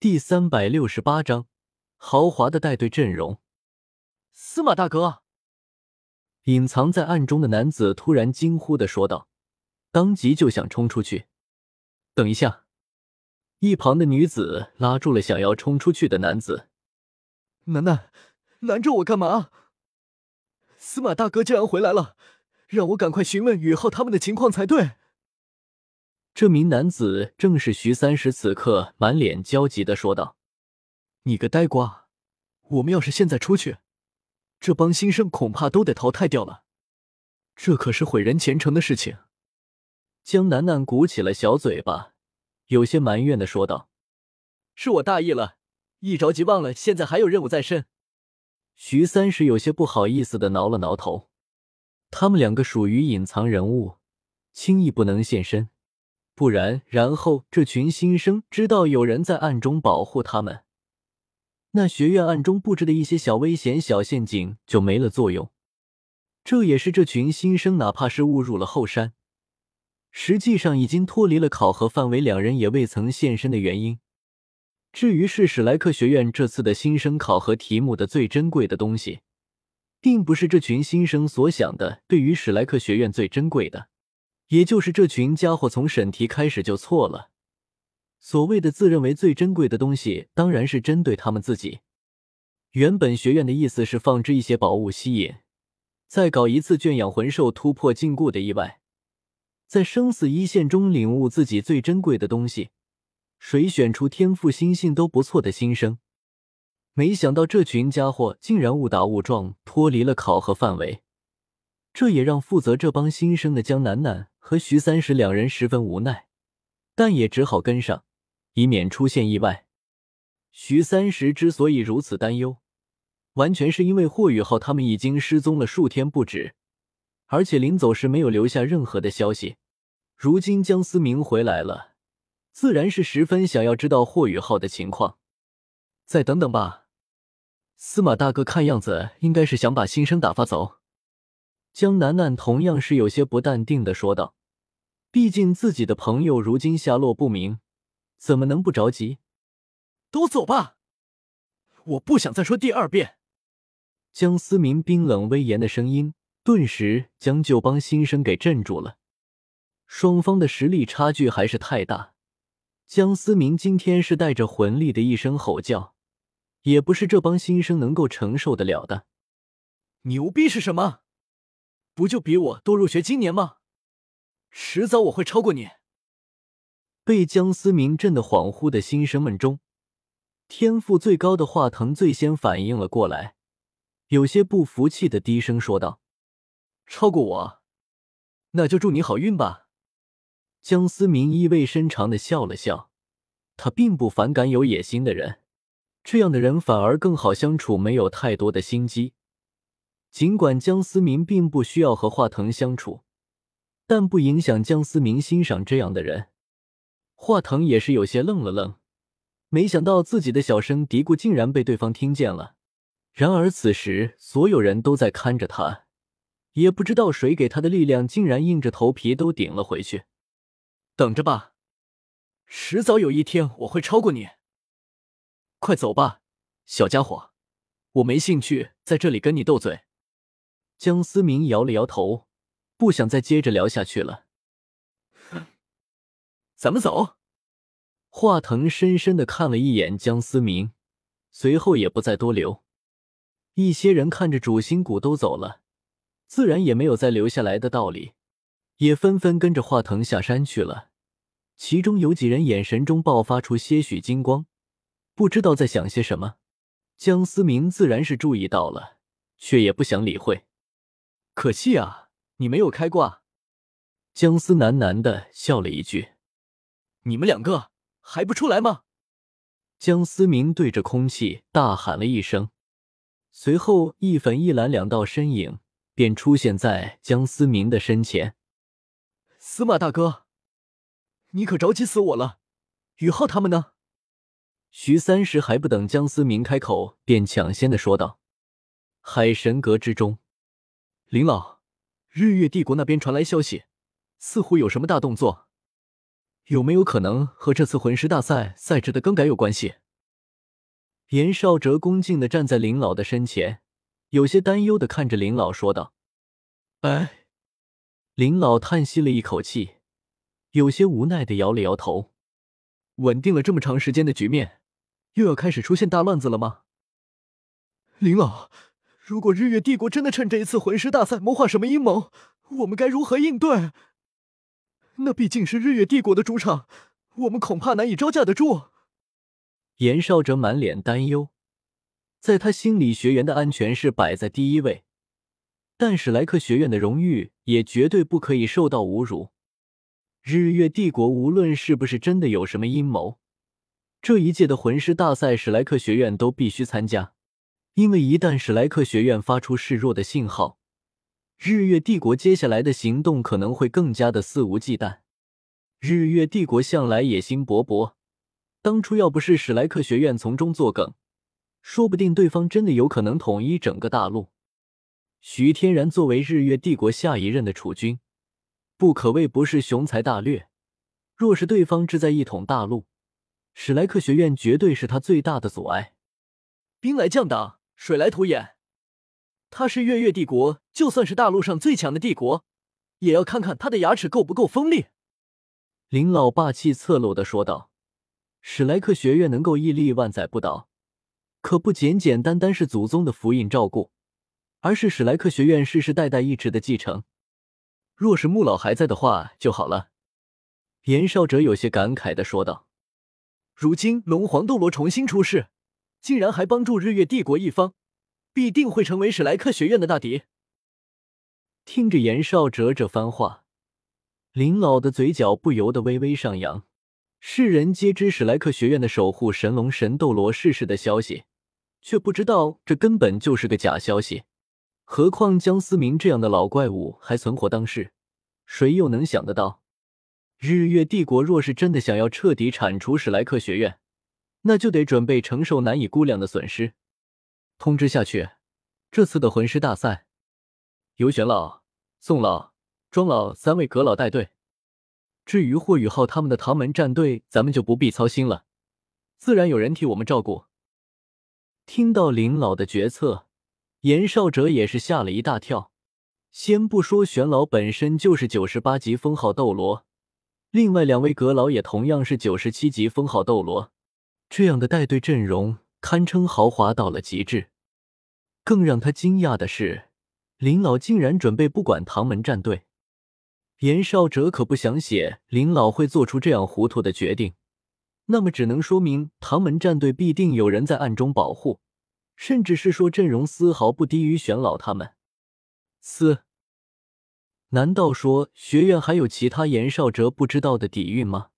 第三百六十八章，豪华的带队阵容。司马大哥，隐藏在暗中的男子突然惊呼的说道，当即就想冲出去。等一下，一旁的女子拉住了想要冲出去的男子。楠楠，拦着我干嘛？司马大哥竟然回来了，让我赶快询问宇浩他们的情况才对。这名男子正是徐三石，此刻满脸焦急的说道：“你个呆瓜，我们要是现在出去，这帮新生恐怕都得淘汰掉了，这可是毁人前程的事情。”江楠楠鼓起了小嘴巴，有些埋怨的说道：“是我大意了，一着急忘了现在还有任务在身。”徐三石有些不好意思的挠了挠头，他们两个属于隐藏人物，轻易不能现身。不然，然后这群新生知道有人在暗中保护他们，那学院暗中布置的一些小危险、小陷阱就没了作用。这也是这群新生哪怕是误入了后山，实际上已经脱离了考核范围，两人也未曾现身的原因。至于是史莱克学院这次的新生考核题目的最珍贵的东西，并不是这群新生所想的，对于史莱克学院最珍贵的。也就是这群家伙从审题开始就错了。所谓的自认为最珍贵的东西，当然是针对他们自己。原本学院的意思是放置一些宝物吸引，再搞一次圈养魂兽突破禁锢的意外，在生死一线中领悟自己最珍贵的东西，谁选出天赋心性都不错的新生。没想到这群家伙竟然误打误撞脱离了考核范围，这也让负责这帮新生的江楠楠。和徐三石两人十分无奈，但也只好跟上，以免出现意外。徐三石之所以如此担忧，完全是因为霍雨浩他们已经失踪了数天不止，而且临走时没有留下任何的消息。如今江思明回来了，自然是十分想要知道霍雨浩的情况。再等等吧，司马大哥看样子应该是想把新生打发走。江楠楠同样是有些不淡定的说道。毕竟自己的朋友如今下落不明，怎么能不着急？都走吧，我不想再说第二遍。江思明冰冷威严的声音顿时将旧帮新生给镇住了。双方的实力差距还是太大，江思明今天是带着魂力的一声吼叫，也不是这帮新生能够承受得了的。牛逼是什么？不就比我多入学今年吗？迟早我会超过你。被江思明震得恍惚的新生们中，天赋最高的华腾最先反应了过来，有些不服气的低声说道：“超过我，那就祝你好运吧。”江思明意味深长的笑了笑，他并不反感有野心的人，这样的人反而更好相处，没有太多的心机。尽管江思明并不需要和华腾相处。但不影响江思明欣赏这样的人。华腾也是有些愣了愣，没想到自己的小声嘀咕竟然被对方听见了。然而此时所有人都在看着他，也不知道谁给他的力量，竟然硬着头皮都顶了回去。等着吧，迟早有一天我会超过你。快走吧，小家伙，我没兴趣在这里跟你斗嘴。江思明摇了摇头。不想再接着聊下去了，咱们走。华腾深深的看了一眼江思明，随后也不再多留。一些人看着主心骨都走了，自然也没有再留下来的道理，也纷纷跟着华腾下山去了。其中有几人眼神中爆发出些许金光，不知道在想些什么。江思明自然是注意到了，却也不想理会。可惜啊。你没有开挂，江思喃喃的笑了一句：“你们两个还不出来吗？”江思明对着空气大喊了一声，随后一粉一蓝两道身影便出现在江思明的身前。司马大哥，你可着急死我了！宇浩他们呢？徐三石还不等江思明开口，便抢先的说道：“海神阁之中，林老。”日月帝国那边传来消息，似乎有什么大动作，有没有可能和这次魂师大赛赛制的更改有关系？严少哲恭敬的站在林老的身前，有些担忧的看着林老说道：“哎。”林老叹息了一口气，有些无奈的摇了摇头。稳定了这么长时间的局面，又要开始出现大乱子了吗？林老，如果日月帝国真的趁这一次魂师大赛谋划什么阴谋，我们该如何应对？那毕竟是日月帝国的主场，我们恐怕难以招架得住。严少哲满脸担忧，在他心里，学员的安全是摆在第一位。但史莱克学院的荣誉也绝对不可以受到侮辱。日月帝国无论是不是真的有什么阴谋，这一届的魂师大赛，史莱克学院都必须参加。因为一旦史莱克学院发出示弱的信号，日月帝国接下来的行动可能会更加的肆无忌惮。日月帝国向来野心勃勃，当初要不是史莱克学院从中作梗，说不定对方真的有可能统一整个大陆。徐天然作为日月帝国下一任的储君，不可谓不是雄才大略。若是对方志在一统大陆，史莱克学院绝对是他最大的阻碍。兵来将挡，水来土掩。他是月月帝国，就算是大陆上最强的帝国，也要看看他的牙齿够不够锋利。林老霸气侧漏的说道：“史莱克学院能够屹立万载不倒，可不简简单单是祖宗的福荫照顾。”而是史莱克学院世世代代一直的继承。若是穆老还在的话就好了。”严少哲有些感慨的说道。“如今龙皇斗罗重新出世，竟然还帮助日月帝国一方，必定会成为史莱克学院的大敌。”听着严少哲这番话，林老的嘴角不由得微微上扬。世人皆知史莱克学院的守护神龙神斗罗逝世的消息，却不知道这根本就是个假消息。何况江思明这样的老怪物还存活当世，谁又能想得到，日月帝国若是真的想要彻底铲除史莱克学院，那就得准备承受难以估量的损失。通知下去，这次的魂师大赛，由玄老、宋老、庄老三位阁老带队。至于霍雨浩他们的唐门战队，咱们就不必操心了，自然有人替我们照顾。听到林老的决策。严少哲也是吓了一大跳。先不说玄老本身就是九十八级封号斗罗，另外两位阁老也同样是九十七级封号斗罗，这样的带队阵容堪称豪华到了极致。更让他惊讶的是，林老竟然准备不管唐门战队。严少哲可不想写林老会做出这样糊涂的决定，那么只能说明唐门战队必定有人在暗中保护。甚至是说阵容丝毫不低于玄老他们，四？难道说学院还有其他严少哲不知道的底蕴吗？